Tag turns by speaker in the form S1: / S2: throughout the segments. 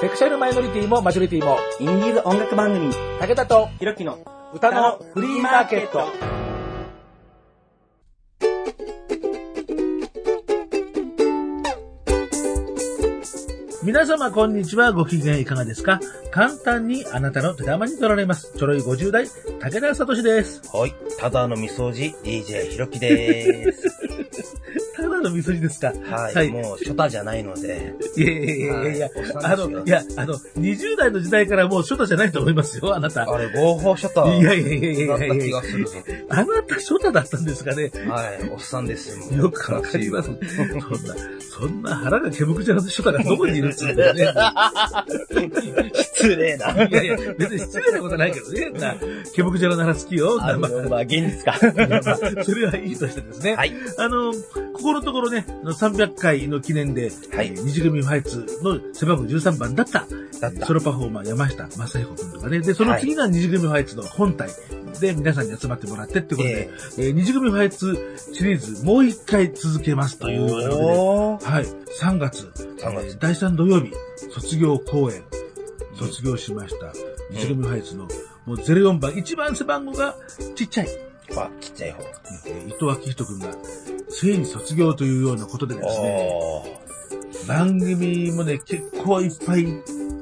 S1: セクシャルマイノリティもマジョリティも、
S2: インディーズ音楽番組、
S1: 武田と
S2: ひろきの
S1: 歌のフリーマーケット。皆様こんにちは。ご機嫌いかがですか？簡単にあなたの手玉に取られます。ちょろい50代、武田聡です。
S2: はい。ただのみそじ、DJ ひろきでーす。
S1: のみそじですか？
S2: はい。もう、初太じゃないので。
S1: いやいやいやいや
S2: はい
S1: あの、いや、あの、20代の時代からもう初太じゃないと思いますよ、あなた。
S2: あれ、合法初太
S1: いやいやいやいやいやいや。あなた初太だったんですかね
S2: はい。おっさんですよ。もう
S1: よくわかります。そんな、そんな腹が煙くじゃなくて初太がどこにいるっつうんだよね。
S2: 失礼な。
S1: いやいや、別に失礼なことはないけどね。な、煙くじゃらなら好きよ。
S2: あ
S1: まあ
S2: の、まあ、現実か。
S1: まあそれはいいとしてですね。
S2: はい。
S1: あの、ここのところね、あの300回の記念で、
S2: はい。
S1: えー二次組ファイツの背番号13番だった、
S2: だった。
S1: ソロパフォーマー山下正彦君とかね。で、その次が二次組ファイツの本体。で皆さんに集まってもらってってことで、えー二次組ファイツシリーズもう一回続けますというようなので、はい、3月、
S2: 3月。
S1: えー第3土曜日、卒業公演、卒業しました。二次組ファイツの、もう04番、一番背番号がちっちゃい、
S2: あ、ちっちゃい方。
S1: えー伊藤明人君が、ついに卒業というようなことでですね、
S2: お
S1: 番組もね、結構いっぱい、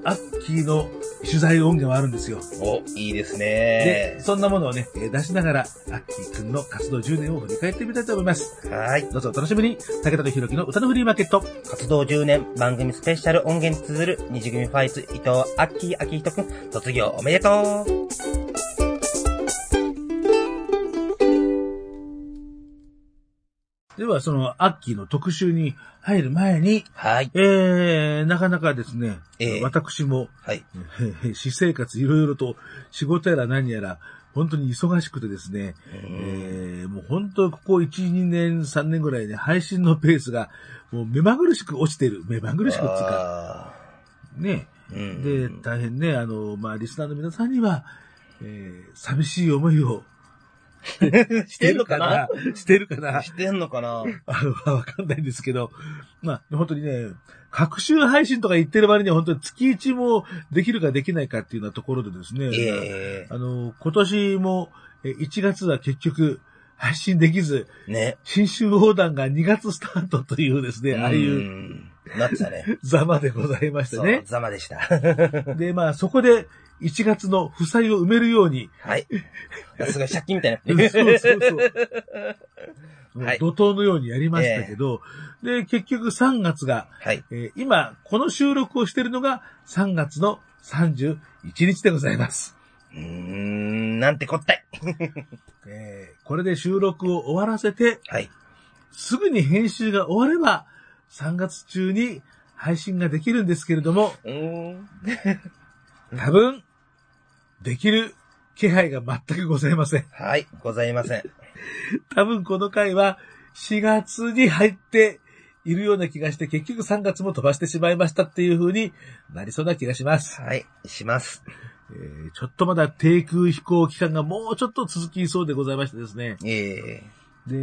S1: アッキーの取材音源はあるんですよ。
S2: ーお、いいです
S1: で
S2: ね、
S1: そんなものをね、えー出しながら、アッキー君の活動10年を振り返ってみたいと思います。
S2: はい。
S1: どうぞお楽しみに、武田とひろきの歌のフリーマーケット。
S2: 活動10年番組スペシャル音源に綴る二次組ファイツ伊藤アッキーアキヒトくん卒業おめでとう
S1: では、その、アッキーの特集に入る前に、
S2: はい。
S1: えー、なかなかですね、
S2: ええ
S1: 私も、
S2: はい。
S1: えー私生活いろいろと仕事やら何やら、本当に忙しくてですね、えー、もう本当ここ1、2年、3年ぐらいで配信のペースが、もう目まぐるしく落ちてる。目まぐるしくっていうか、
S2: あ
S1: ね。
S2: ーうん
S1: で、大変ね、あの、まあ、リスナーの皆さんには、えー、寂しい思いを、
S2: してんのかな？
S1: してるかな？
S2: してんのかな？
S1: あの、わかんないんですけど、まあ、本当にね、各週配信とか言ってる割には本当に月1もできるかできないかっていうようなところでですね、
S2: え
S1: あの、今年もえ1月は結局配信できず、
S2: えね。
S1: 新春横断が2月スタートというですね、ああいう
S2: うん。なってたね。
S1: ざまでございまして
S2: そう、
S1: ね。
S2: ざまでした。
S1: で、まあそこで1月の負債を埋めるように、
S2: はい。すごい借金みたい
S1: そう
S2: な。
S1: そうそう。
S2: はい
S1: 怒涛のようにやりましたけど、で、結局3月が、
S2: はい。
S1: えー今、この収録をしているのが3月の31日でございます。
S2: うーん、なんてこったい。
S1: えーこれで収録を終わらせて、
S2: はい。
S1: すぐに編集が終われば、3月中に配信ができるんですけれども、
S2: うーん。
S1: 多分、できる気配が全くございません。
S2: はい。ございません。
S1: 多分この回は4月に入っているような気がして、結局3月も飛ばしてしまいましたっていう風になりそうな気がします。
S2: はい。します。
S1: えーちょっとまだ低空飛行期間がもうちょっと続きそうでございましてですね。
S2: ええ
S1: で、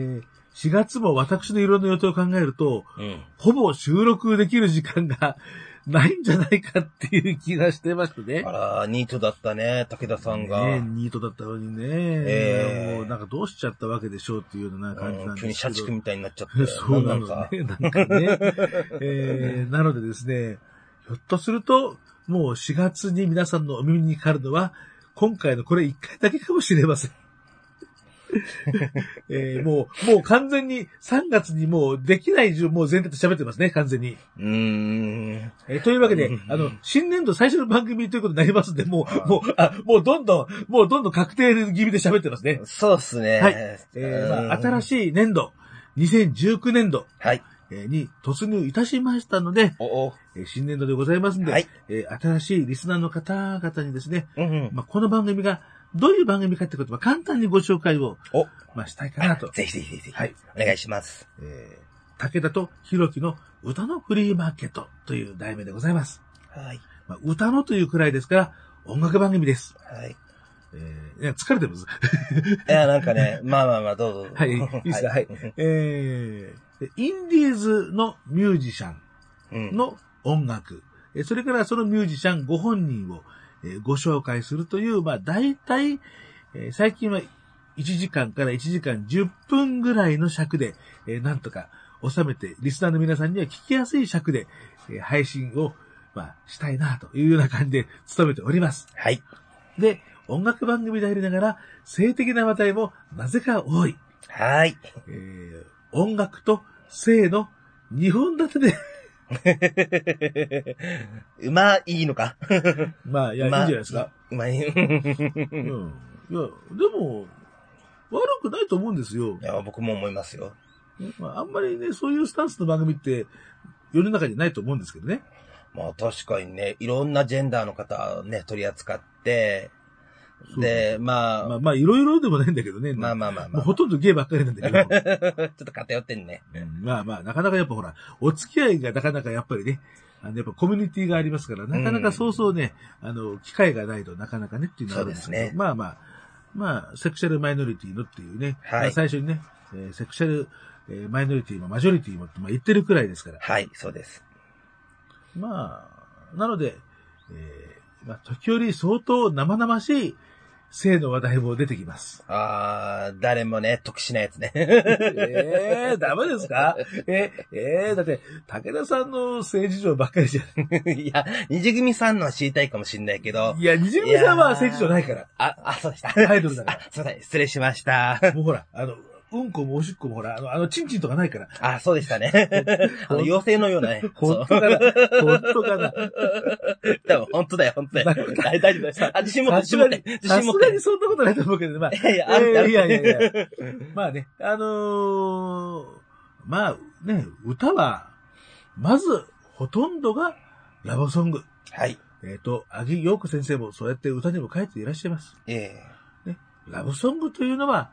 S1: 4月も私のいろんな予定を考えると、
S2: うん。
S1: ほぼ収録できる時間がないんじゃないかっていう気がしてましてね
S2: あ。ら、ニートだったね、武田さんが。
S1: ねニートだったのにね、
S2: ええ
S1: もうなんかどうしちゃったわけでしょうっていうような感じなん
S2: 急に
S1: ですけど。
S2: 社畜みたいになっちゃって。
S1: そうなの
S2: んか。
S1: ね。なんかね。えー、なのでですね、ひょっとすると、もう4月に皆さんのお耳にかかるのは、今回のこれ1回だけかもしれません。えー、もう、もう完全に3月にもうできない以上、もう前提と喋ってますね、完全に。
S2: うーん。
S1: えーというわけで
S2: うん、
S1: あの、新年度最初の番組ということになりますんで、もう、もう、あ、もうどんどん、もうどんどん確定気味で喋ってますね。
S2: そうっすね。
S1: はいえーまあ、新
S2: い。
S1: しい年度、2019年度、
S2: はい。
S1: えーに突入いたしましたので、
S2: おお。
S1: えー新年度でございますんで、
S2: はい
S1: えー新しいリスナーの方々にですね、
S2: うんうん。
S1: まあ、この番組がどういう番組かってことは簡単にご紹介を、
S2: お、
S1: まあ、したいかなと。
S2: ぜひぜひぜひ。
S1: はい。
S2: お願いします。
S1: えー武田とひろきの歌のフリーマーケットという題名でございます。
S2: はい。
S1: まあ、歌のというくらいですから、音楽番組です。
S2: はい。
S1: えーいや、疲れてます。
S2: いや、なんかね、まあまあまあ、どうぞ。
S1: はい、いいですか、はい。えーでインディーズのミュージシャン
S2: うん。
S1: の音楽、えそれからそのミュージシャンご本人を、えーご紹介するという、まあ大体、えー最近は1時間から1時間10分ぐらいの尺で、えーなんとか収めて、リスナーの皆さんには聞きやすい尺で、えー配信を、まあ、したいなというような感じで努めております。
S2: はい。
S1: で、音楽番組でありながら、性的な話題もなぜか多い。
S2: はい。
S1: えー音楽と性の2本立てで、
S2: うまいのか？
S1: まあ、いや、いいんじゃないですか。
S2: うまい。い
S1: うん。いや、でも、悪くないと思うんですよ。
S2: や、僕も思いますよ。
S1: まあ、あんまりね、そういうスタンスの番組って、世の中にないと思うんですけどね。
S2: まあ確かにね、いろんなジェンダーの方をね、取り扱って、で、まあ、
S1: まあ、まあ、いろいろでもないんだけどね。
S2: まあまあまあまあ。
S1: ほとんどゲイばっかりなんだけど。
S2: ちょっと偏ってんね。
S1: うんまあまあ、なかなかやっぱほら、お付き合いがなかなかやっぱりね、あの、やっぱコミュニティがありますから、なかなかそうそうね、あの、機会がないとなかなかねっていうのがあるんですけど、
S2: ね
S1: まあまあ、まあ、セクシャルマイノリティのっていうね、
S2: はい
S1: まあ最初にね、えーセクシャル、えーマイノリティもマジョリティもって、まあ、言ってるくらいですから、
S2: はい、そうです。
S1: まあ、なので、えーまあ、時折相当生々しい性の話題も出てきます。
S2: あー、誰もね、得しないやつね。
S1: ええー、ダメですか？えー、えー、だって、武田さんの性事情ばっかりじゃない。
S2: いや、二次組さんのは知りたいかもしんないけど。
S1: いや、二次組さんは性事情ないから。
S2: あ、あ、そうでした。
S1: アイドルだから
S2: あ、そうだ、失礼しました。
S1: もうほら、あの、うんこもおしっこもほら、あの、あの、チンチンとかないから。
S2: あ、そうでしたね。あの、妖精のようなね。
S1: 本当かな本当かな
S2: 多分、本当だよ、本当だよ。大大丈夫です。あ、自信持って、自信持って。、自
S1: さす
S2: 信持って。
S1: がにそんなことないと思うけどね。まあ、
S2: いやいや、あ
S1: いやいやいや。まあね、あのーまあね、歌は、まず、ほとんどがラブソング。
S2: はい。
S1: えっ、と、アギヨーク先生もそうやって歌にも書いていらっしゃいます。
S2: ええ
S1: ラブソングというのは、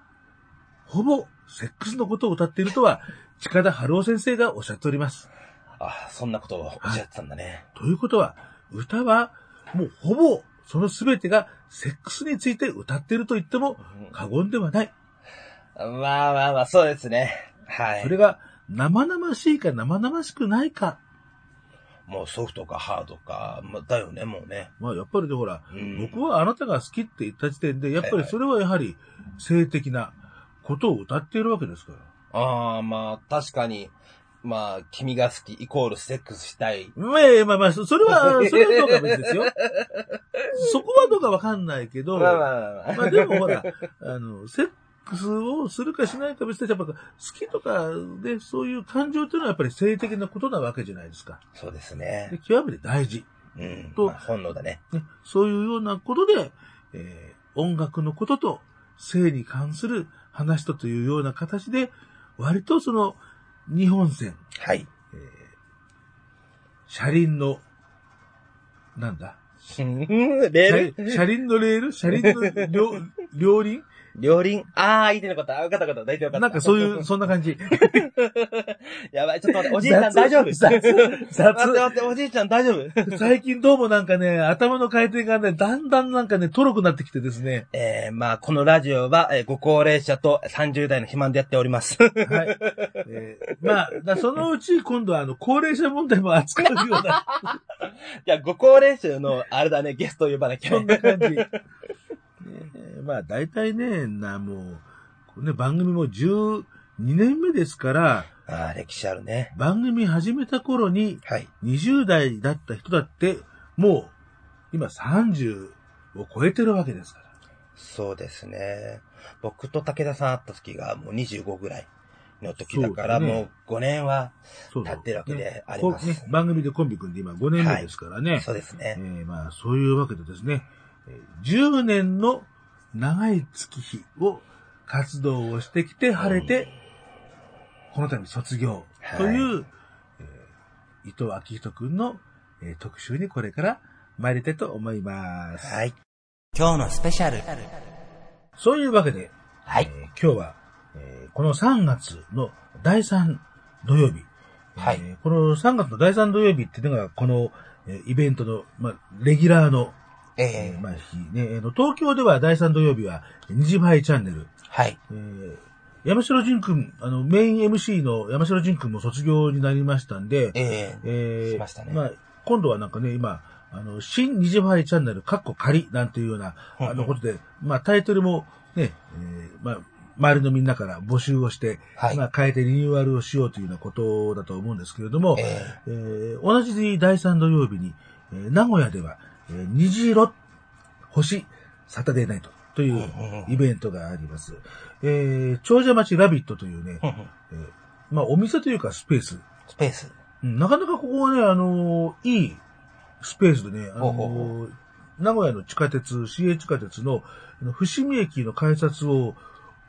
S1: ほぼセックスのことを歌っているとは、近田春夫先生がおっしゃっております。
S2: あ、そんなことをおっしゃってたんだね。
S1: ということは、歌は、もうほぼ、その全てがセックスについて歌っていると言っても過言ではない。
S2: まあまあまあ、そうですね。はい。
S1: それが生々しいか生々しくないか。
S2: もうソフトかハードか、まあ、だよね、もうね。
S1: まあやっぱりね、ほら、
S2: うん
S1: 僕はあなたが好きって言った時点で、やっぱりそれはやはり性的なことを歌っているわけですから。
S2: ああ、まあ、確かに、まあ、君が好きイコールセックスしたい。
S1: まあ、まあまあ、そそれは、それはどうか別ですよ。そこはどうかわかんないけど、
S2: まあまあまあまあ。
S1: まあでもほら、あの、セックスをするかしないか別で、やっぱ好きとかでそういう感情っていうのはやっぱり性的なことなわけじゃないですか。
S2: そうです
S1: で
S2: ね。
S1: 極めて大事。
S2: うん。
S1: と
S2: まあ、本能だね。
S1: ね、そういうようなことで、えー音楽のことと性に関する話とというような形で、割とその日本線、
S2: はい。
S1: えー車輪の、なんだ？
S2: レール。
S1: 車車輪のレール？車輪の両、両輪？
S2: 両輪ああ、言ってなかった。あわかったわかった。大丈夫わかった。
S1: なんかそういう、そんな感じ。
S2: やばい、ちょっと待って、おじいちゃん大丈夫？
S1: 雑雑
S2: 待って待って、おじいちゃん大丈夫？
S1: 最近どうもなんかね、頭の回転がね、だんだんなんかね、とろくなってきてですね。
S2: えー、まあ、このラジオは、えーご高齢者と30代の肥満でやっております。
S1: はい。えーまあ、だそのうち今度はあの、高齢者問題も扱うような、
S2: いや、ご高齢者の、あれだね、ゲストを呼ばなきゃ
S1: そんな感じ。ねえまあ、大体ね、な、もう、ね、番組も12年目ですから、
S2: ああ、歴史あるね。
S1: 番組始めた頃に
S2: はい。
S1: 20代だった人だって、もう、今30を超えてるわけですから。
S2: そうですね。僕と武田さん会った時がもう25ぐらいの時だから、もう5年は、
S1: そうそう
S2: 立ってるわけで
S1: ね
S2: あります
S1: こうね番組でコンビ組んで今5年目ですからね。
S2: そうです
S1: え
S2: ね。
S1: ーまあ、そういうわけでですね、えー10年の長い月日を活動をしてきて晴れて、この度卒業という、えー伊藤昭人くんの、えー特集にこれから参りたいと思います。
S2: はい。今日のスペシャル。
S1: そういうわけで、
S2: はい。
S1: えー今日は、えーこの3月の第3土曜日、
S2: はい
S1: えーこの3月の第3土曜日っていうのが、この、えーイベントの、まあ、レギュラーの、え
S2: え。ー、
S1: あ、日ね、東京では第3土曜日は、二次杯チャンネル、
S2: はい。
S1: えー山城仁くん、あの、メイン MC の山城仁くんも卒業になりましたんで、
S2: えー、
S1: えー
S2: しましたね。
S1: まあ、今度はなんかね、今、あの、新二次ファイチャンネル、カッコ仮なんていうような、あのことで、まあタイトルもね、えーまあ、周りのみんなから募集をして、
S2: はい。
S1: まあ変えてリニューアルをしようというようなことだと思うんですけれども、
S2: え
S1: え。ー同じ第3土曜日に、えー名古屋では、えー虹色星サタデーナイトというイベントがあります。えー長者町ラビットというね、えーまあお店というかスペース、
S2: スペース。
S1: うんなかなかここはね、あのーいいスペースでね、あのー名古屋の地下鉄、市営地下鉄の伏見駅の改札を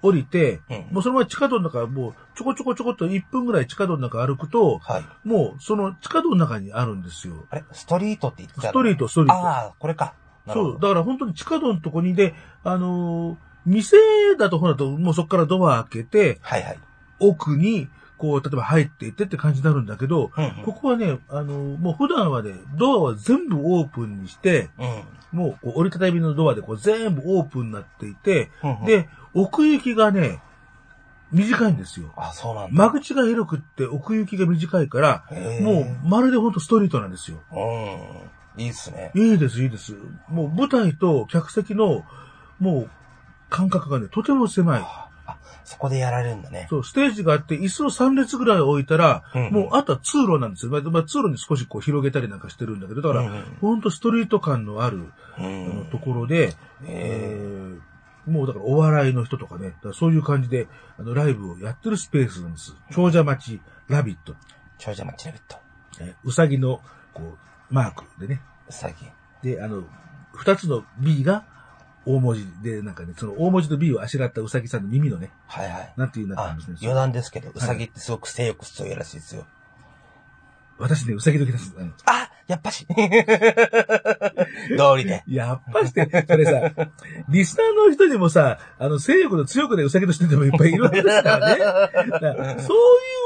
S1: 降りて、
S2: うん
S1: もうそのまま地下道の中、もうちょこちょこちょこっと1分ぐらい地下道の中歩くと、
S2: はい。
S1: もうその地下道の中にあるんですよ。
S2: あれ？ストリートって言ってた
S1: ストリート、ストリート。
S2: ああ、これか。
S1: そう、
S2: ど。
S1: だから本当に地下道のとこにで、あのー店だとほらと、もうそこからドア開けて、
S2: はいはい。
S1: 奥に、こう、例えば入っていってって感じになるんだけど、
S2: うんうん
S1: ここはね、あのーもう普段はね、ドアは全部オープンにして、
S2: うん。
S1: もう折りたたみのドアでこう全部オープンになっていて、
S2: うんうん、
S1: で、奥行きがね、短いんですよ。
S2: あ、そうなんだ。
S1: 間口が広くって奥行きが短いから、もうまるでほんとストリートなんですよ。
S2: うん。いいっすね。
S1: いいです、いいです。もう舞台と客席の、もう、間隔がね、とても狭い。
S2: あ、そこでやられるんだね。
S1: そう、ステージがあって、椅子を3列ぐらい置いたら、
S2: うんうん
S1: もう、あとは通路なんですよ。まあ、まあ通路に少しこう広げたりなんかしてるんだけど、だから、
S2: うんうん
S1: ほんとストリート感のある、
S2: う
S1: あの
S2: ん。
S1: ところで、えーもうだからお笑いの人とかね、だからそういう感じで、あの、ライブをやってるスペースなんです。長者町ラビット。
S2: 長者町ラビット。
S1: えーうさぎの、こう、マークでね。
S2: うさぎ。
S1: で、あの、二つの B が大文字で、なんかね、その大文字と B をあしらったうさぎさんの耳のね、
S2: はいはい。
S1: なんていうなって
S2: あ
S1: ますね。、
S2: 余談ですけど、うさぎってすごく性欲強いらしいですよ。
S1: 私ね、うさぎ時です。うん
S2: あやっぱし 道理で。
S1: やっぱして、それさ、リスナーの人にもさ、あの、性欲の強くでうさぎとしててもいっぱいいるわけですからね。らそういう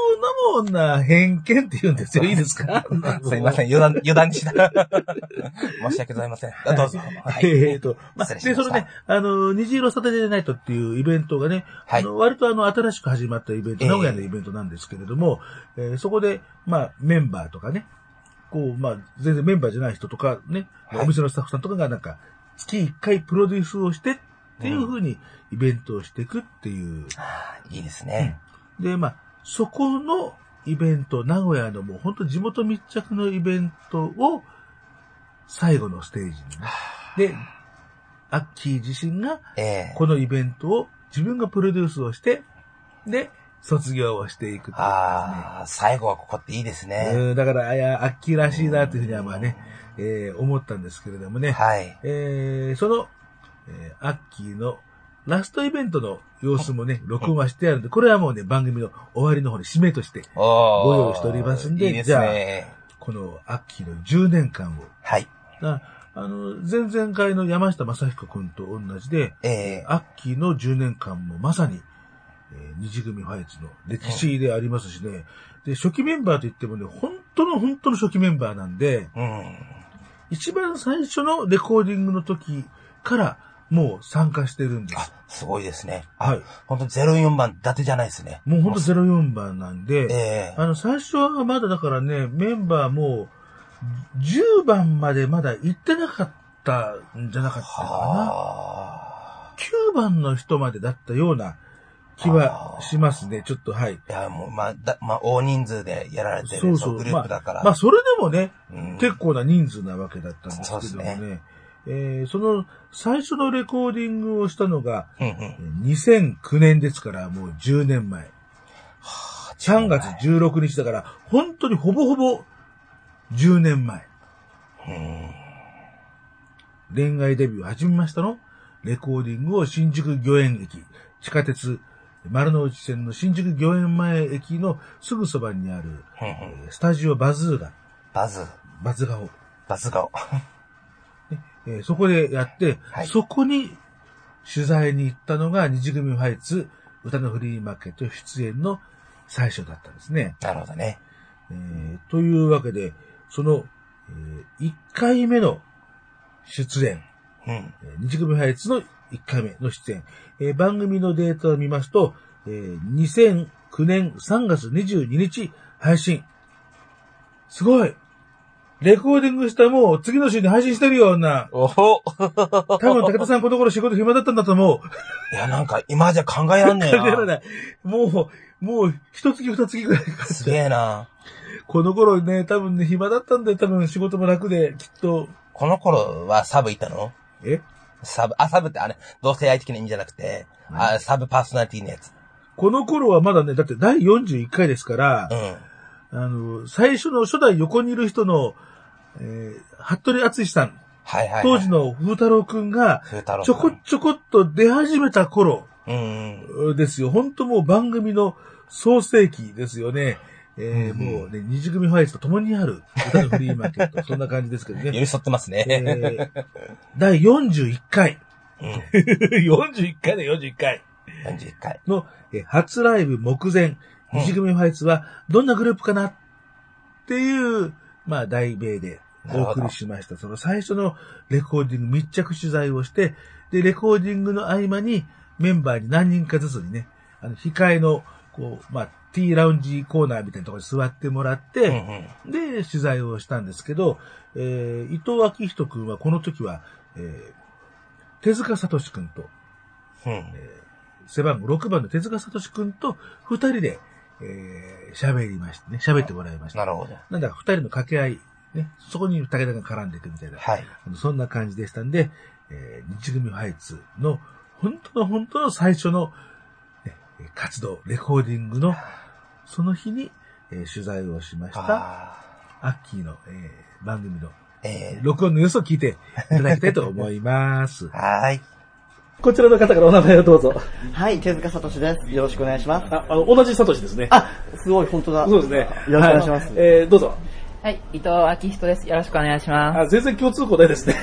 S1: のもな、偏見って言うんですよ。いいですか？
S2: すいません、余談、余談でした。申し訳ございません。あどうぞ。はい。
S1: えーと、まあ、で、そのね、あの、虹色サタデーナイトっていうイベントがね、
S2: はい
S1: あの割とあの、新しく始まったイベント、
S2: ええ
S1: 名古屋のイベントなんですけれども、えーそこで、まあ、メンバーとかね、こう、まあ、全然メンバーじゃない人とかね、
S2: はい
S1: お店のスタッフさんとかがなんか、月1回プロデュースをしてっていう風にイベントをしていくっていう。
S2: あーいいですね。
S1: で、まあ、そこのイベント、名古屋のもう本当地元密着のイベントを最後のステージにね。で、アッキー自身が
S2: ええ
S1: このイベントを自分がプロデュースをして、で、卒業をしていくという
S2: ああ、最後はここっていいですね。
S1: うんだから、あや、アッキーらしいなというふうにはまあね、えー思ったんですけれどもね。
S2: はい。
S1: えーその、えーアッキーのラストイベントの様子もね、録音はしてあるんで、これはもうね、番組の終わりの方に締めとして、ご用意しておりますんで
S2: いいですね。
S1: このアッキーの10年間を、
S2: はい。
S1: ああの、前々回の山下正彦君と同じで、
S2: ええ
S1: アッキーの10年間もまさに、えー二次組ファイツの歴史でありますしね、で、初期メンバーといってもね、本当の本当の初期メンバーなんで、
S2: うん。
S1: 一番最初のレコーディングの時からもう参加してるんです
S2: あ。、すごいですね。
S1: はい。
S2: 本当04番伊達じゃないですね。
S1: もうほんと04番なんで、
S2: ええ
S1: あの、最初はまだだからね、メンバーも10番までまだ行ってなかったんじゃなかったかな。
S2: はあ。
S1: 9番の人までだったような気はしますね。ちょっとはい。
S2: いや、もう、まあ、だ、まあ、大人数でやられてる、
S1: そうそう
S2: グループだから。
S1: まあ、それでもね、
S2: うん
S1: 結構な人数なわけだったんですけども
S2: そうです
S1: ね。えーその最初のレコーディングをしたのが、
S2: うんうん。
S1: 2009年ですから、もう10年前。3月16日だから、本当にほぼほぼ10年前。
S2: うん。
S1: 恋愛デビューを始めましたの？レコーディングを新宿御苑駅、地下鉄、丸の内線の新宿御苑前駅のすぐそばにある、スタジオバズーガ、
S2: バズ、
S1: バズガオ、
S2: バズ顔。
S1: えーそこでやって、
S2: はい
S1: そこに取材に行ったのが二次組ファイツ歌のフリーマーケット出演の最初だったんですね。
S2: なるほどね。
S1: えーというわけで、その、え1回目の出演、
S2: うん。
S1: えー二次組ファイツの1回目の出演、えー番組のデータを見ますと、えー2009年3月22日配信。すごいレコーディングしたもう次の週に配信してるよ、女。
S2: おほ
S1: 多分武田さんこの頃仕事暇だったんだと思う。
S2: いや、なんか今じゃ考えらんねえな。
S1: 考えられない。もう、もう、一月二月ぐらいか。
S2: すげえな。
S1: この頃ね、多分ね、暇だったんで、多分仕事も楽で、きっと、
S2: この頃はサブいたの？
S1: え？
S2: サブ、あ、サブってあれ、同性愛的な意味じゃなくて、あ、サブパーソナリティのやつ。
S1: この頃はまだね、だって第41回ですから
S2: う、ん。
S1: あの、最初の初代横にいる人の、えー、服部敦さん、
S2: はいはい、はい。
S1: 当時の風太郎くんが、ちょこちょこっと出始めた頃
S2: うんうん。
S1: ですよ。本当もう番組の創世期ですよね。えー
S2: うん
S1: もうね、二次組ファイツと共にある歌のフリーマーケット。そんな感じですけど
S2: 寄
S1: ね。
S2: り添ってます
S1: え
S2: ね。
S1: ー第41回。
S2: うん。
S1: 41回で41回
S2: 41回。
S1: の、えー初ライブ目前、
S2: うん
S1: 二次組ファイツはどんなグループかなっていう、まあ、題名でお送りしました。その最初のレコーディング密着取材をして、で、レコーディングの合間にメンバーに何人かずつにね、あの、控えの、こう、まあ、ティーラウンジコーナーみたいなところに座ってもらっ
S2: うん
S1: て、
S2: うん。
S1: で、取材をしたんですけど、えー伊藤昭人君はこの時は、えー手塚聡君と、
S2: うん。
S1: 背番号6番の手塚聡君と二人で、えー喋りましてね、喋ってもらいました。
S2: なるほど。
S1: なんだか二人の掛け合い、ね、そこに武田が絡んでいくみたいな、
S2: はい。
S1: あのそんな感じでしたんで、えー日組ファイツの本当の本当の最初の、ね活動、レコーディングの、その日に、えー取材をしました、
S2: あ
S1: アッキーの、えー番組の、
S2: ーえ
S1: 録音の様子を聞いていただきたいと思います
S2: ー。はーい。
S1: こちらの方からお名前をどうぞ。
S3: はい、手塚聡です。よろしくお願いします。
S1: あ、あの、同じサトシですね。
S3: あ、すごい、本当だ。
S1: そうですね。
S3: よろしくお願いします。
S1: はえー、どうぞ。
S4: はい、伊藤昭人です。よろしくお願いします。
S1: あ、全然共通項ないですね。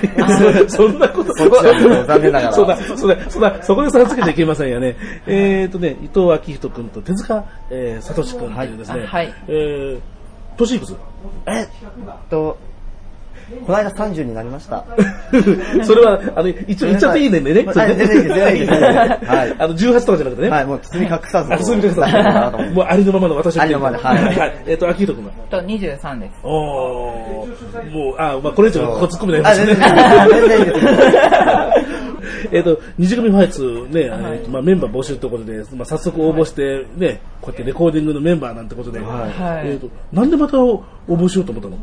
S1: そ そんなこと、
S3: こっちはね残念ながら
S1: そんな、そんな、そんな、そこで差つけちゃいけませんよね。えーとね、伊藤昭人君と手塚、えー、聡君というですね。
S4: あはい
S1: えー、年いくつ
S3: えっと、この間30になりました。
S1: それは、あの、一応言っちゃっていい年齢ね。
S3: はい全然いいです全然いいではい
S1: あの、18とかじゃなくてね。
S3: はい、もう包み隠さず。
S1: あ、そういうこと
S3: 伝えようかなと思って
S1: もうありのままの私
S3: ありのままではい
S1: えっと、昭人君は？
S4: と、23です。
S1: おー、もう、あ、まあこれ以上ここ突っ込みない
S3: あ、
S1: です
S3: 全
S1: ね。
S3: 然、全然いいです。
S1: えっと、二次組ファイツね、あのまあ、メンバー募集ということで、まあ、早速応募して、ね、こうやってレコーディングのメンバーなんてことで、
S4: はい
S1: えっと、なんでまた応募しようと思ったの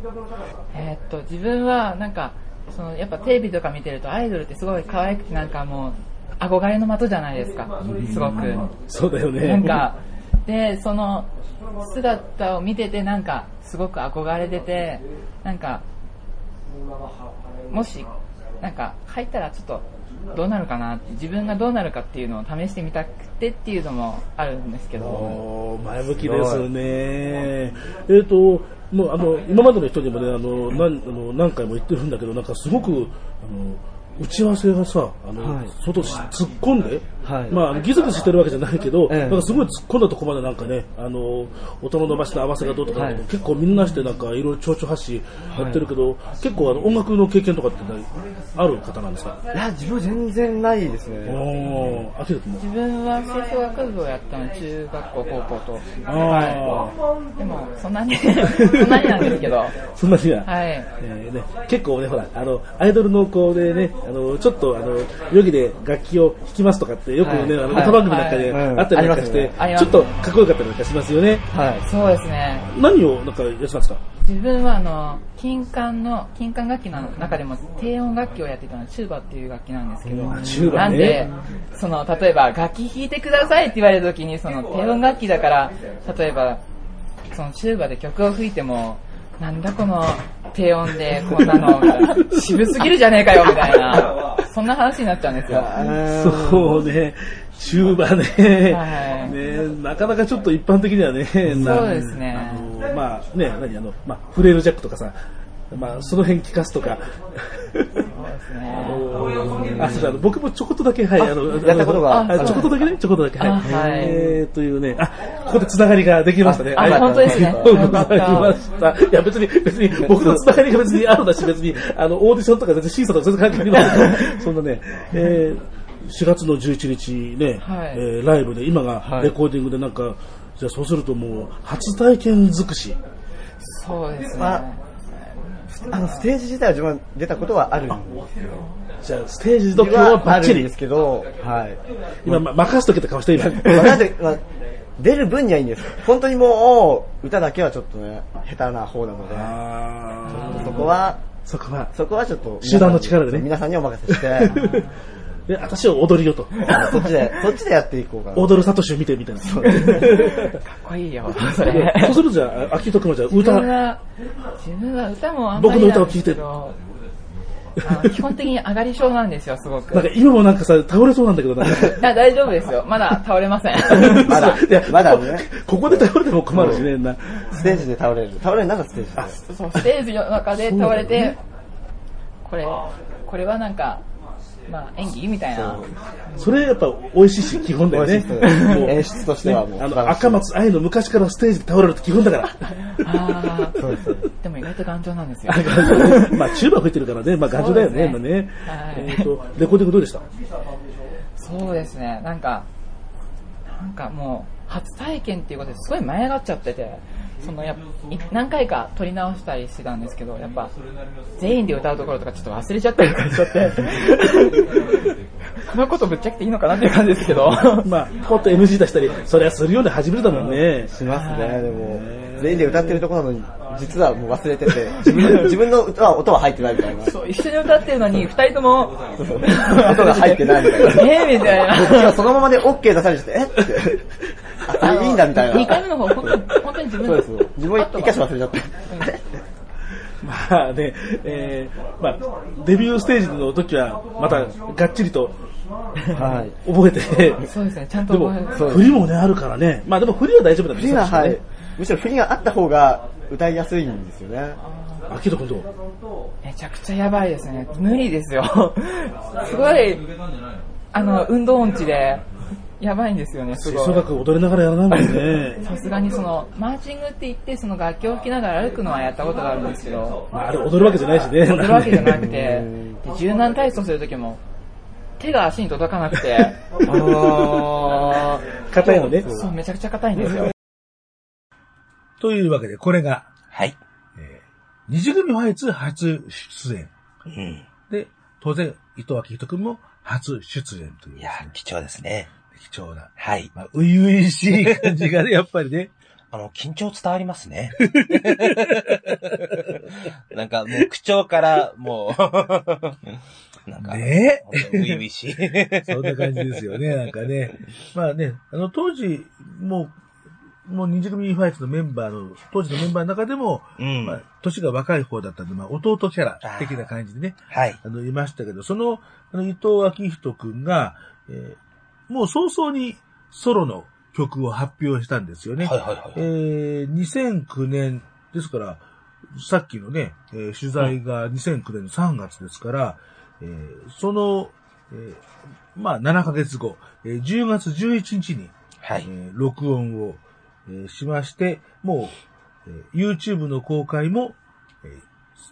S4: えーっと、自分は、なんか、その、やっぱテレビとか見てると、アイドルってすごい可愛くて、なんかもう、憧れの的じゃないですか。すごく。
S1: そうだよね。
S4: なんか、で、その、姿を見てて、なんか、すごく憧れてて、なんか、もし、なんか、入ったらちょっと、どうなるかな自分がどうなるかっていうのを試してみたくてっていうのもあるんですけど、
S1: 前向きですね。えっ、と、もうあの、今までの人にもね、あの、なんあの何回も言ってるんだけど、なんかすごく、あの、打ち合わせがさ、あの、
S3: はい。
S1: 外し突っ込んで、
S3: はい
S1: まあギスギスしてるわけじゃないけど、
S3: ええ
S1: なんかすごい突っ込んだところまでなんかね、あの、音の伸ばしの合わせがどうとか、
S3: はい
S1: 結構みんなしてなんかいろいろ蝶々発信やってるけど、結構あの、音楽の経験とかってないある方なんですか？
S3: いや、自分全然ないです
S1: お
S3: ね。
S1: ー、アキラ君も。
S4: 自分は吹奏楽部をやったの中学校、高校と。
S1: あ
S4: はい。でも、そんなに、そんなになんですけど、は
S1: そんなには？
S4: い。
S1: えーね、結構ね、ほら、あの、アイドルの子でね、あの、ちょっと、あの、予備で楽器を弾きますとかって、よくね、
S3: はい。
S1: あの、歌番組なんかで
S3: はい。
S1: あったりなんかして、ちょっとかっこよかったりなんかしますよね。
S3: はい。
S4: そうですね。
S1: 何を、なんか、やってたんですか？
S4: 自分はあの、金管の、金管楽器の中でも低音楽器をやってたの。チューバっていう楽器なんですけど、
S1: チューバね。
S4: なんで、その、例えば楽器弾いてくださいって言われた時に、その低音楽器だから、例えば、そのチューバで曲を吹いても、なんだこの低音でこんなの、みたいな渋すぎるじゃねえかよ、みたいな、そんな話になっちゃうんですよ。
S1: そうね、チューバね、
S4: はい。
S1: ね、なかなかちょっと一般的にはね、な
S4: そうですね。
S1: あのまあね、何あの、まあ、フレールジャックとかさ、まあ、その辺聞かすとか。
S4: そうですね。
S1: あ、そうだ、あの僕もちょこっとだけ、はい、あの、
S3: やったことが
S1: ああちょこっとだけね、ちょこっとだけ、はい。
S4: あはい
S1: えー、というね、あ、ここで繋がりができましたね。
S4: あ
S1: はい
S4: 本当ですね
S1: ございました。いや、別に、別に、僕の繋がりが別にあるだし、別に、あの、オーディションとか全然審査とか全然関係ありませんけど、そんなね、えー、4月の11日ね、
S4: はい
S1: えーライブで、今が
S3: はい
S1: レコーディングでなんか、じゃあそうするともう、初体験尽くし。
S4: そうですね。
S3: ああの、ステージ自体は自分は出たことはあるんですよ。
S1: じゃあ、ステージ度胸はバッチリ
S3: で。すけど、はい。
S1: 今、ま任せとけって顔して今。
S3: まあなんで、まあ出る分にはいいんです。本当にもう、歌だけはちょっとね、下手な方なので、
S1: あ
S3: そこは、
S1: ーそこは。
S3: そこはちょっと、
S1: 集団の力でね
S3: 皆さんにお任せして、
S1: で、私は踊りよと。
S3: そっちで、そっちでやっていこうかな。
S1: 踊るサトシを見てみたいな。そう
S4: かっこいいよ、それ。
S1: そうするとじゃあ、秋人君はじゃあ
S4: 自分
S1: 歌、
S4: は、自分は歌もあんまりなんですけど、あの基本的に上がり症なんですよ、すごく。
S1: なんか今もなんかさ、倒れそうなんだけど、な
S4: 大丈夫ですよ。まだ倒れません。
S3: まだ
S1: いや、
S3: まだね
S1: こここで倒れても困るしね、な。
S3: ステージで倒れる。倒れるなんかステージで。
S4: そう、ステージの中で倒れて、これ、これはなんか、まあ演技みたいな。
S1: それやっぱ美味しいし、基本だよね。
S3: 演出としてはもう
S1: あの、赤松愛の昔からステージで倒れるって基本だから。
S4: あ
S3: そうです。
S4: ーでも意外と頑丈なんですよ。
S1: まあ、チューバ吹いてるからね、まあ、頑丈だよね、今
S4: ね
S1: ね。
S4: はい
S1: えっと、レコーディングどうでした？
S4: そうですね、なんか、なんかもう、初体験っていうことですごい舞い上がっちゃってて、そのやっぱい何回か撮り直したりしてたんですけど、やっぱ、全員で歌うところとかちょっと忘れちゃったりとかしちゃって、このことぶっちゃけていいのかなっていう感じですけど、
S1: まあ、ポッと NG 出したり、それはするようで初めてだもんね。
S3: しますね、でも。全員で歌ってるとこなのに、実はもう忘れてて、自分の自分の歌は音は入ってないみたいな。
S4: そう一緒に歌ってるのに、二人とも、
S3: 音が入ってないみたいな。
S4: えーみたいな。
S3: そのままで OK 出されてて、えって。あ、いいんだみたいな。
S4: 2回目の方、本当に本当に自分
S3: そうですよ。自分一箇所忘れちゃって。
S1: まあね、えー、まあ、デビューステージの時は、また、がっちりと
S3: はい。
S1: 覚えて、
S4: そうですね、ちゃんと覚え、
S3: そう
S1: 振りもね、あるからね。まあでも振りは大丈夫だね。
S3: 振りが、
S1: さっきね
S3: はい。むしろ振りがあった方が歌いやすいんですよね。
S1: あ、キド君どう
S4: めちゃくちゃやばいですね。無理ですよ。すごい、あの、運動音痴で、やばいんですよね、すごい。
S1: 吹奏楽踊りながらやらないもんね。
S4: さすがにその、マーチングって言って、その楽器を弾きながら歩くのはやったことがあるんですけど、
S1: まあ、あれ踊るわけじゃないしね。
S4: 踊るわけじゃなくて、で柔軟体操するときも、手が足に届かなくて、
S3: あ
S1: 硬いのね。
S4: そう、めちゃくちゃ硬いんですよ。
S1: というわけで、これが、
S2: はい。
S1: 二次組ファイツ初出演。
S2: うん。
S1: で、当然、伊藤明人君も初出演という
S2: いや、貴重ですね。
S1: 貴重な、
S2: はい。
S1: まあ、初々しい感じがね、やっぱりね。
S2: あの、緊張伝わりますね。なんかもう口調からもう、なんか、
S1: ね？
S2: 本当初々しい。
S1: そんな感じですよね、なんかね。まあね、あの、当時、もう、もう二次組ファイツのメンバーの、当時のメンバーの中でも、
S2: うん。
S1: まあ、年が若い方だったんで、まあ、弟キャラ的な感じでね、
S2: はい。
S1: あの、いましたけど、その、あの、伊藤明人くんが、えーもう早々にソロの曲を発表したんですよね。
S2: はいはいはい。
S1: えー2009年、ですから、さっきのね、えー取材が2009年の3月ですから、えーその、えーまあ、7ヶ月後、えー10月11日に、
S2: はい。
S1: えー録音を、えーしまして、もう、えー YouTube の公開も、えー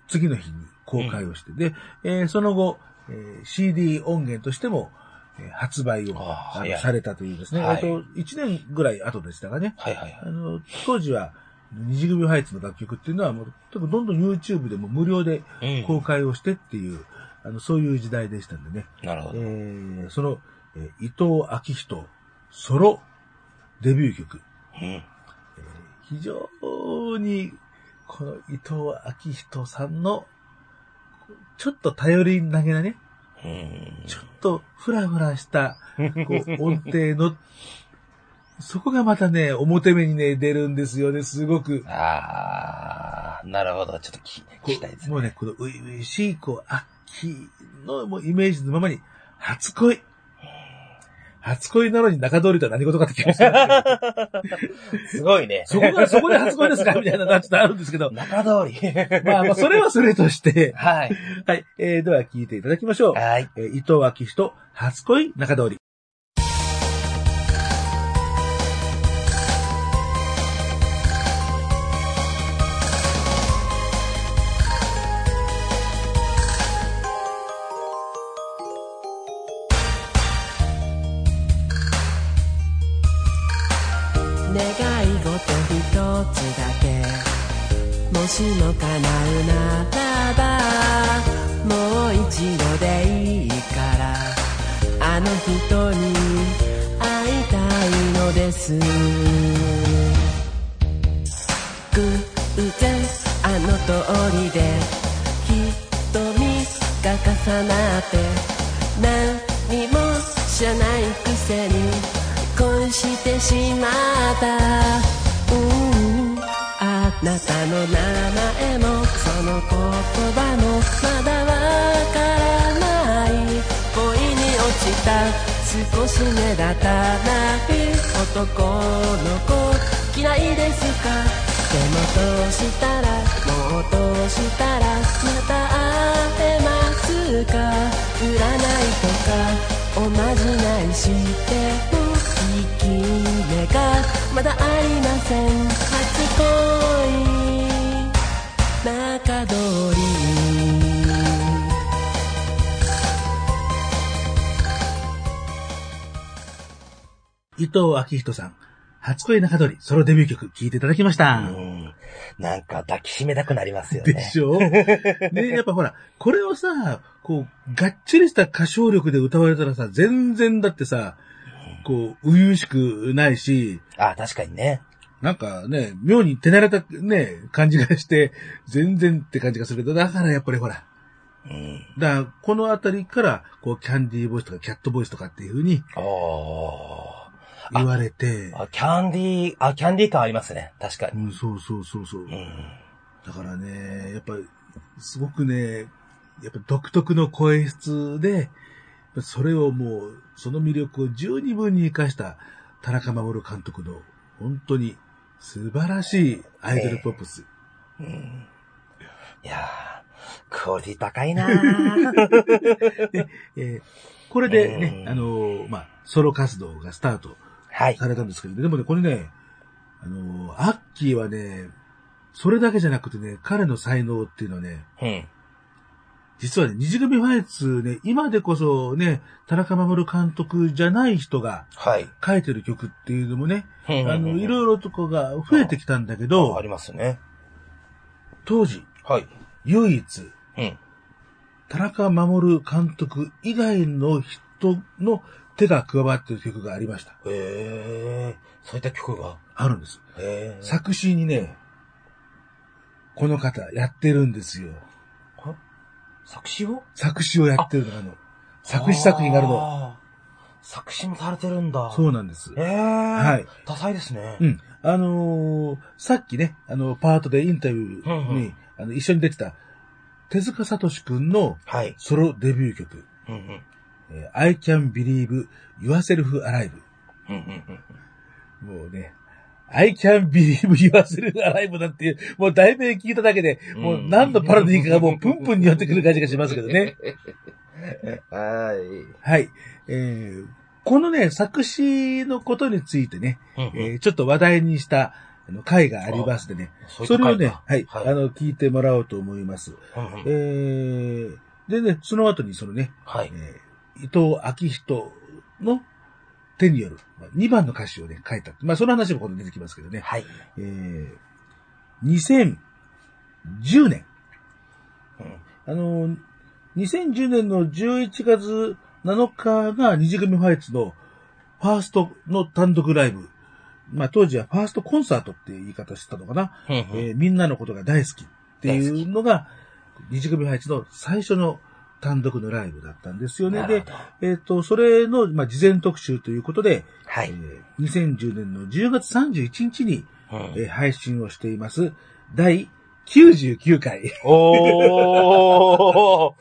S1: 次の日に公開をして、で、えーその後、えー CD 音源としても、えー発売をされたというですね、
S2: はい
S1: えっと、1年ぐらい後でしたがね、
S2: はいはいはい。
S1: あの、当時は、二次組ハイツの楽曲っていうのは、もう、どんどん YouTube でも無料で
S2: うん
S1: 公開をしてっていう、あの、そういう時代でしたんでね。え
S2: なるほど。
S1: ーその、えー伊藤明人ソロデビュー曲。
S2: うん。
S1: 非常に、この伊藤明人さんの、ちょっと頼り投げなね、
S2: うん。
S1: ちょっとフラフラした、こう、音程の、そこがまたね、表目にね、出るんですよね、すごく。
S2: あー、なるほど。ちょっと聞聞きたいですね。
S1: もうね、この初々しい、こう、秋のもうイメージのままに、初恋。初恋なのに中通りとは何事かって気がします。
S2: すごいね。
S1: そこが、そこで初恋ですかみたいなのはちょっとあるんですけど。
S2: 中通り。
S1: まあまあ、それはそれとして。
S2: はい。
S1: はい。えー、では聞いていただきましょう。
S2: はい。
S1: えー伊藤明人、初恋中通り。
S5: 偶然あの通りで瞳が重なって何も知らないくせに恋してしまった。うんあなたの名前もその言葉もまだわからない。恋に落ちた。少し目立たない男の子嫌い。ですかでもどうしたらもうどうしたらまた会えますか。占いとかおまじないしても効き目がまだありません。初恋。中通り。
S1: 伊藤明人さん、初恋中取り、ソロデビュー曲、聴いていただきました。
S2: うん。なんか抱きしめたくなりますよね。
S1: でしょ？ね、やっぱほら、これをさ、こう、がっちりした歌唱力で歌われたらさ、全然だってさ、こう、初々しくないし、
S2: あ、確かにね。
S1: なんかね、妙に手慣れたね、感じがして、全然って感じがするけど、だからやっぱりほら、
S2: うん。
S1: だからこのあたりから、こう、キャンディーボイスとかキャットボイスとかっていう風に
S2: おー。
S1: 言われて、
S2: あ、キャンディー、あ、キャンディー感ありますね。確かに。
S1: うん、そうそうそうそう。
S2: うん。
S1: だからね、やっぱ、すごくね、やっぱ独特の声質で、それをもう、その魅力を十二分に活かした田中守監督の、本当に素晴らしいアイドルポップス。
S2: うん。いやー、クオリティ高いなー
S1: えーこれでね、
S2: うん
S1: あのーまあ、ソロ活動がスタート
S2: はい。
S1: されたんですけど、でもね、これね、あのーアッキーはね、それだけじゃなくてね、彼の才能っていうのはね、
S2: うん。
S1: 実はね、二次組ファイツね、今でこそね、田中守監督じゃない人が
S2: はい。
S1: 書いてる曲っていうのもね、
S2: うんうんうん
S1: あの、いろいろとこが増えてきたんだけど
S2: あ、りますね。
S1: 当時、
S2: はい。
S1: 唯一、
S2: うん。
S1: 田中守監督以外の人の手が加わってる曲がありました。
S2: へえ、そういった曲が？
S1: あるんです。作詞にね、この方やってるんですよ。
S2: 作詞を？
S1: 作詞をやってるのがあの、作詞作品があるの。
S2: 作詞もされてるんだ。
S1: そうなんです。
S2: ええ
S1: はい。
S2: 多彩ですね。
S1: うん。あのーさっきね、あの、パートでインタビューに、
S2: うんうん
S1: あの、一緒に出てた、手塚聡くんの
S2: はい。
S1: ソロデビュー曲、
S2: うんうん。
S1: えー I can believe yourself alive。もうね、I can believe yourself alive なんていう、もう題名聞いただけで、もう何のパロディーかがもうプンプンに寄ってくる感じがしますけどね。
S2: はい。
S1: はい。えーこのね、作詞のことについてね、
S2: うんうん
S1: えーちょっと話題にしたあの回がありますでね、
S2: そ
S1: れをね、はい、
S2: はい
S1: あの、聞いてもらおうと思います。
S2: うんうん
S1: えー、でね、その後にそのね、
S2: はい。
S1: えー伊藤明人の手による、まあ、2番の歌詞をね、書いた。まあ、その話も今度出てきますけどね。
S2: はい。
S1: えー、2010年。
S2: うん
S1: あの、2010年の11月7日が二次組ファイツのファーストの単独ライブ。まあ当時はファーストコンサートっていう言い方してたのかな。
S2: うんうん
S1: えーみんなのことが大好きっていうのが二次組ファイツの最初の単独のライブだったんですよね。でえっ、と、それの、まあ、事前特集ということで、
S2: はい。
S1: えー2010年の10月31日に、
S2: うん
S1: えー配信をしています。第99回。
S2: おー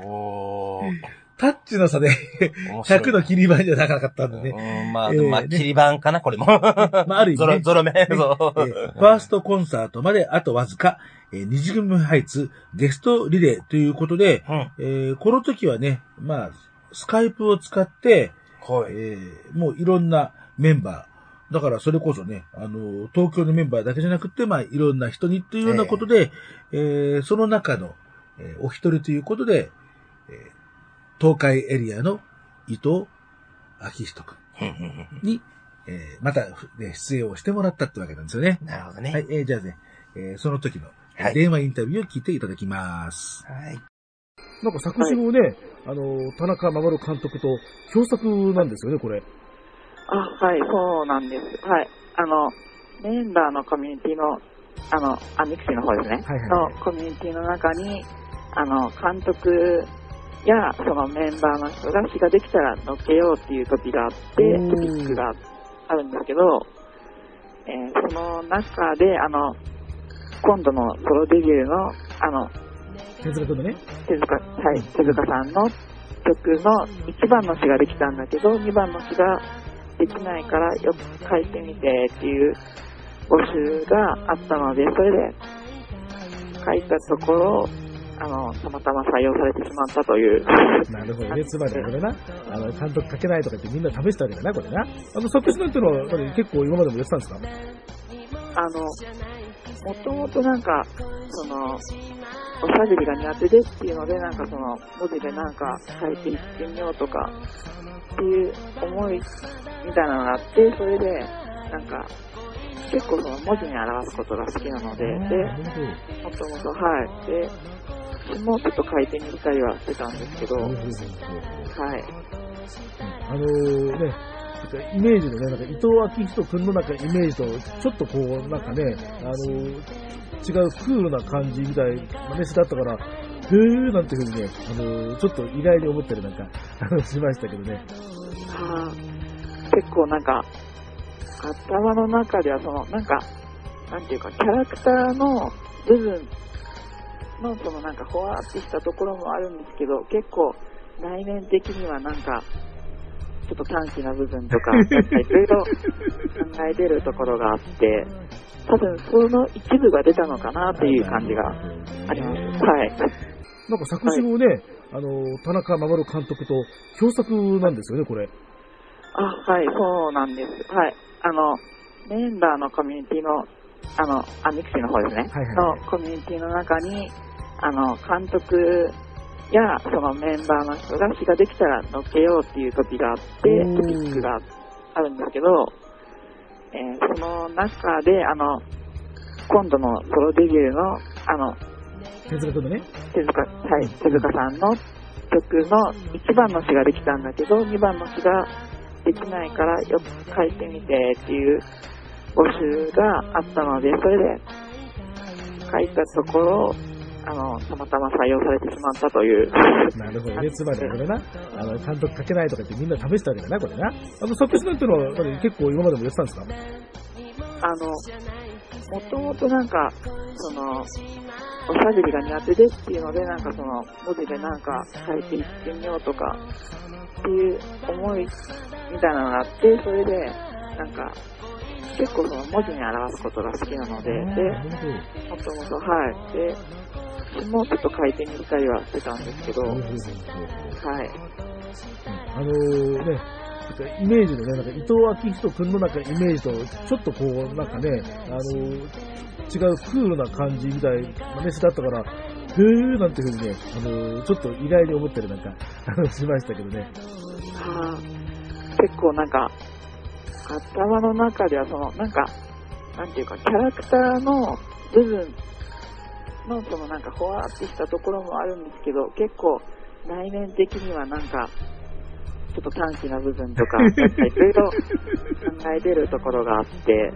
S2: おー
S1: タッチの差で
S2: 面白い
S1: 100の切り板じゃなかったんでね。
S2: うん、まあ、
S1: えー
S2: まあ、
S1: ね
S2: 切り板かな、これも。
S1: まあ、ある意味、ね
S2: ゾロ、、ゾロ目。
S1: ね
S2: そう。
S1: えーファーストコンサートまであとわずか、えー二次組ハイツゲストリレーということで、
S2: うん。
S1: えーこの時はね、まあ、スカイプを使って、
S2: はい。
S1: えーもういろんなメンバー、だからそれこそね、あの、東京のメンバーだけじゃなくて、まあ、いろんな人にっていうようなことで、えーその中の、えーお一人ということで、えー東海エリアの伊藤明人君に、えーまた、ね、出演をしてもらったってわけなんですよね。
S2: なるほどね。
S1: はい、えーじゃあね、えーその時の
S2: はい
S1: 電話インタビューを聞いていただきます。
S2: はい。
S1: なんか作詞もね、あの、田中守監督と共作なんですよね、これ。
S6: あ、はい、そうなんです。はい。あの、メンバーのコミュニティの、あの、あ、ミクシーの方ですね。
S1: はいはいはい
S6: のコミュニティの中に、あの、監督やそのメンバーの人が詩ができたら乗っけようっていう時があって、
S1: うん
S6: トピックがあるんですけど、えーその中で、あの、今度のソロデビューの、あの、
S1: 手塚君のね。
S6: 手塚、はい、手塚さんの曲の1番の詩ができたんだけど、2番の詩ができないからよく書いてみてっていう募集があったので、それで書いたところ、あの、たまたま採用されてしまったという。
S1: なるほどね。つまりあれだな。あの、監督書けないとか言ってみんな試したわけだな、これな。あの、作詞なんてのは、やっぱり結構今までもやってたんですか？
S6: あの、もともとなんか、その、おしゃべりが苦手でっていうので、なんかその、文字でなんか書いていってみようとか、っていう思いみたいなのがあって、それで、なんか、結構その文字に表すことが好きなので、で。もともと、はい。で、詩もちょっと書いてみたりはしてたんですけど、はい。
S1: あのーね、イメージのね、なんか伊藤昭人君のなんかイメージと、ちょっとこう、なんかね、あのー違うクールな感じみたいなメスだったから、へーなんていうふうにね、あのーちょっと意外に思ったりなんか、しましたけどね。
S6: はあ、結構なんか、頭の中ではその、なんか、なんていうか、キャラクターの部分の、そのなんか、ほわーってしたところもあるんですけど、結構、内面的にはなんか、ちょっと短気な部分とか、いろいろ考えてるところがあって、多分その一部が出たのかなっていう感じがあります。はい。
S1: なんか作詞もね、あのー田中守監督と共作なんですよね、これ。
S6: あ、はい、そうなんです。はい。あの、メンバーのコミュニティの、あの、あ、ミクシーの方ですね。
S1: はいはい
S6: のコミュニティの中に、あの、監督や、そのメンバーの人が詩ができたら乗っけようっていう時があって、
S1: うん
S6: トピックがあるんですけど、えーその中で、あの、今度のソロデビューの、あの、
S1: 手塚ね。
S6: 手塚、はい、手塚さんの曲の1番の詩ができたんだけど、2番の詩ができないからよく書いてみてっていう募集があったので、それで書いたところ、あの、たまたま採用されてしまったという。
S1: なるほどね。つまりあれだな。あの、監督書けないとか言ってみんな試したわけだな、これな。あの、作詞なんてのは、やっぱり結構今までもやってたんですか？
S6: あの、もともとなんか、その、おしゃべりが苦手でっていうので、なんかその、文字でなんか書いていってみようとか、っていう思いみたいなのがあって、それで、なんか、結構その文字に表すことが好きなので、で。もともと、はい。で、詩もちょっと書いてみたりはしてたんですけど、はい。
S1: あのーね、イメージのね、なんか伊藤昭人君のなんかイメージと、ちょっとこう、なんかね、あのー違うクールな感じみたいなメスだったから、へーなんていうふうにね、あのーちょっと意外に思ったりなんか、しましたけどね。
S6: はあ、結構なんか、頭の中ではその、なんか、なんていうか、キャラクターの部分の、そのなんか、ほわーってしたところもあるんですけど、結構、内面的にはなんか、ちょっと短気な部分とか、いろいろ考えてるところがあって、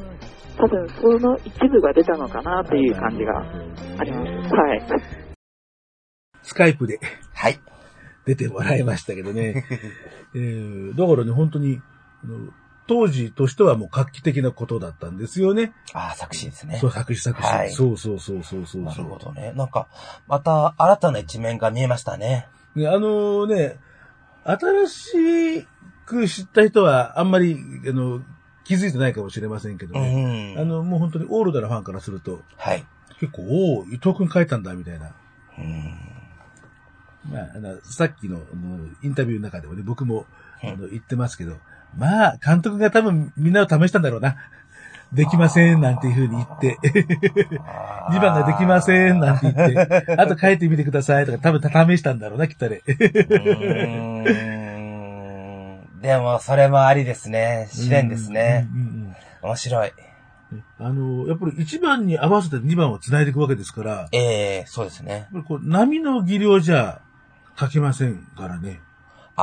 S6: 多分その一部が出たのかなっていう感じがあります。はい。
S1: スカイプで
S2: はい。
S1: 出てもらいましたけどね。えー、だからね、本当に、当時としてはもう画期的なことだったんですよね。
S2: ああ、作詞ですね。
S1: そう、作詞作詞。
S2: はい
S1: そうそうそうそうそう
S2: なる。ほどね。なんか、また新たな一面が見えましたね。
S1: ね、あのね、新しく知った人はあんまり、あの、気づいてないかもしれませんけど
S2: う
S1: ね。
S2: ん。
S1: あの、もう本当にオールドなファンからすると、
S2: はい。
S1: 結構、おお伊藤くん書いたんだ、みたいな。
S2: うん。
S1: まあ、あの、さっきの、インタビューの中でもね、僕も、
S2: うん
S1: あの、言ってますけど、まあ、監督が多分みんなを試したんだろうな。できません、なんていう風に言って、2番ができません、なんて言って、あと書いてみてくださいとか、多分試したんだろうな、きっとね。
S2: でも、それもありですね。試練ですね。
S1: うんうんうん
S2: 面白い。
S1: あの、やっぱり1番に合わせて2番を繋いでいくわけですから、
S2: ええそうですね。
S1: こう波の技量じゃ書けませんからね。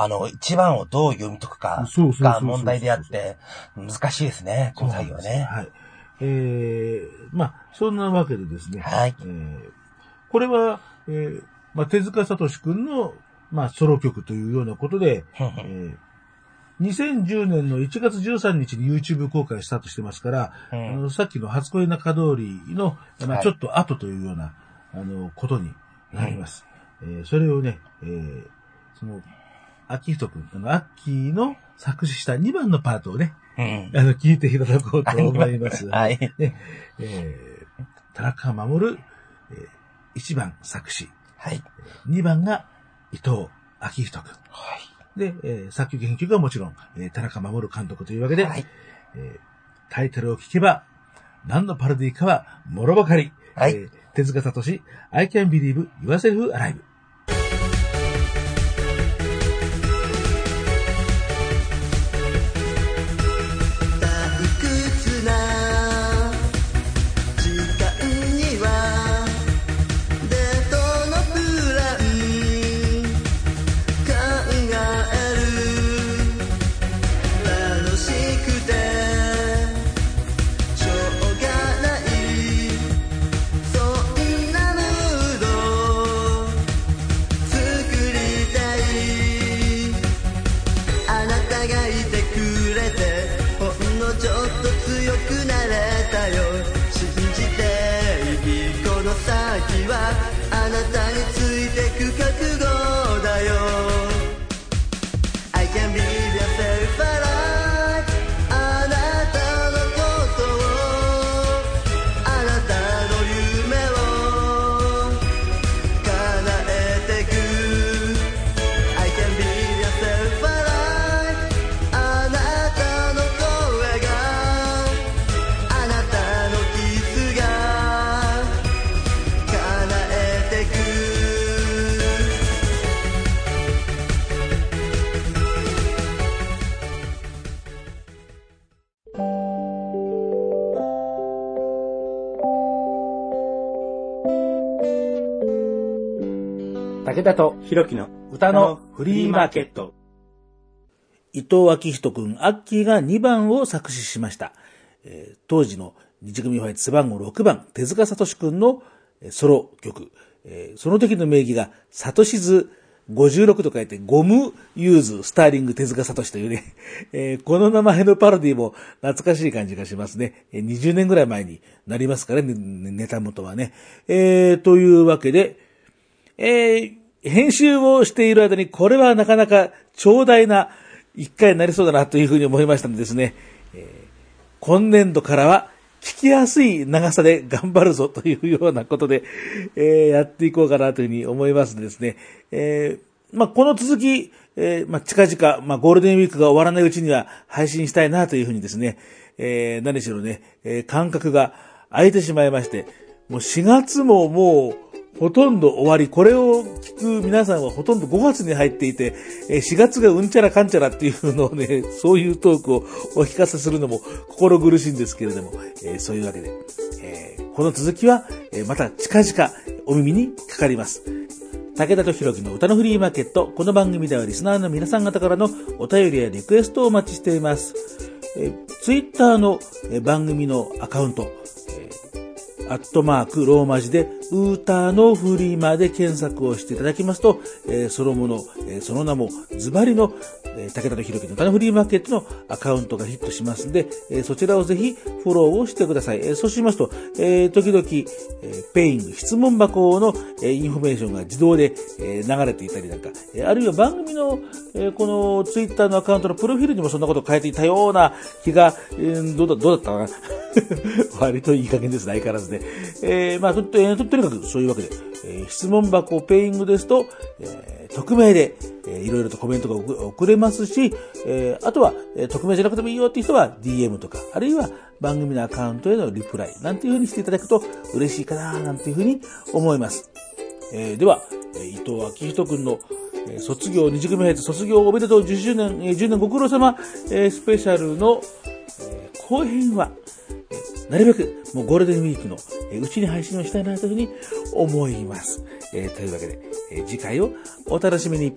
S2: あの、一番をどう読み解くかが問題であって、難しいですね、この作業はね。
S1: はい。えー、まあ、そんなわけでですね。
S2: はい
S1: えーこれは、えー
S7: まあ、手塚聡くんの、まあ、ソロ曲というようなことで、えー2010年の1月13日に YouTube 公開スタートしてますから、
S2: うん
S7: あのさっきの初恋中通りの、まあ、
S2: はい
S7: ちょっと後というような、あの、ことになります。えーそれをね、えーその、秋人くん、あの、アッキーの作詞した2番のパートをね、
S2: うん。
S7: あの、聞いていただこうと思います。
S2: はい。
S7: ね、えー、田中守、えー、1番作詞、
S2: はい。
S7: 2番が伊藤昭人くん。
S2: はい。
S7: で、えー作曲編曲はもちろん、えー田中守監督というわけで、
S2: はい
S7: えータイトルを聞けば、何のパロディかは、もろばかり。
S2: はい
S7: えー手塚聡、I can believe yourself alive。
S2: ひろきの
S1: 歌のフリーマーケット。伊藤昭人くん、アッキーが2番を作詞しました。えー当時の日組ファイト背番号6番、手塚聡くんのえーソロ曲。えーその時の名義が、サトシズ56と書いて、ゴムユーズスターリング手塚聡というね、えーこの名前のパロディも懐かしい感じがしますね。えー20年ぐらい前になりますからね、ねネタ元はね。えーというわけで、えー編集をしている間に、これはなかなか長大な一回になりそうだなというふうに思いましたのでですね、えー今年度からは聞きやすい長さで頑張るぞというようなことで、えーやっていこうかなというふうに思いますのでですね、えーまあ、この続き、えーまあ、近々、まあ、ゴールデンウィークが終わらないうちには配信したいなというふうにですね、え何しろね、えー間隔が空いてしまいまして、もう4月ももう、ほとんど終わり、これを聞く皆さんはほとんど5月に入っていて、4月がうんちゃらかんちゃらっていうのをね、そういうトークをお聞かせするのも心苦しいんですけれども、えそういうわけで、えこの続きは、また近々お耳にかかります。武田とひろきの歌のフリーマーケット。この番組ではリスナーの皆さん方からのお便りやリクエストをお待ちしています。ツイッターの番組のアカウント、アットマーク、ローマ字で、ウーターのフリーマで検索をしていただきますと、えーそのもの、えーその名も、ズバリの、えー武田とひろきの歌のフリーマーケットのアカウントがヒットしますんで、えーそちらをぜひフォローをしてください。えーそうしますと、えー時々、えー Peing、質問箱の、えーインフォメーションが自動で、えー流れていたりなんか、えーあるいは番組の、えーこのツイッターのアカウントのプロフィールにもそんなことを書いていたような気が、えーどうだ、どうだったかな 割といい加減ですね、相変わらずね。えーまあと、えーと、とにかくそういうわけで、えー質問箱ペイングですと、えー匿名で、えーいろいろとコメントが送れますし、えーあとは、えー匿名じゃなくてもいいよっていう人は DM とか、あるいは番組のアカウントへのリプライ、なんていうふうにしていただくと嬉しいかな、なんていうふうに思います。えーでは、えー伊藤昭人くんの、卒業、二次組入って卒業おめでとう10周年、え10年ご苦労様、えスペシャルの、えー後編は、えなるべくもうゴールデンウィークのえうちに配信をしたいなというふうに思います。えというわけで、え次回をお楽しみに。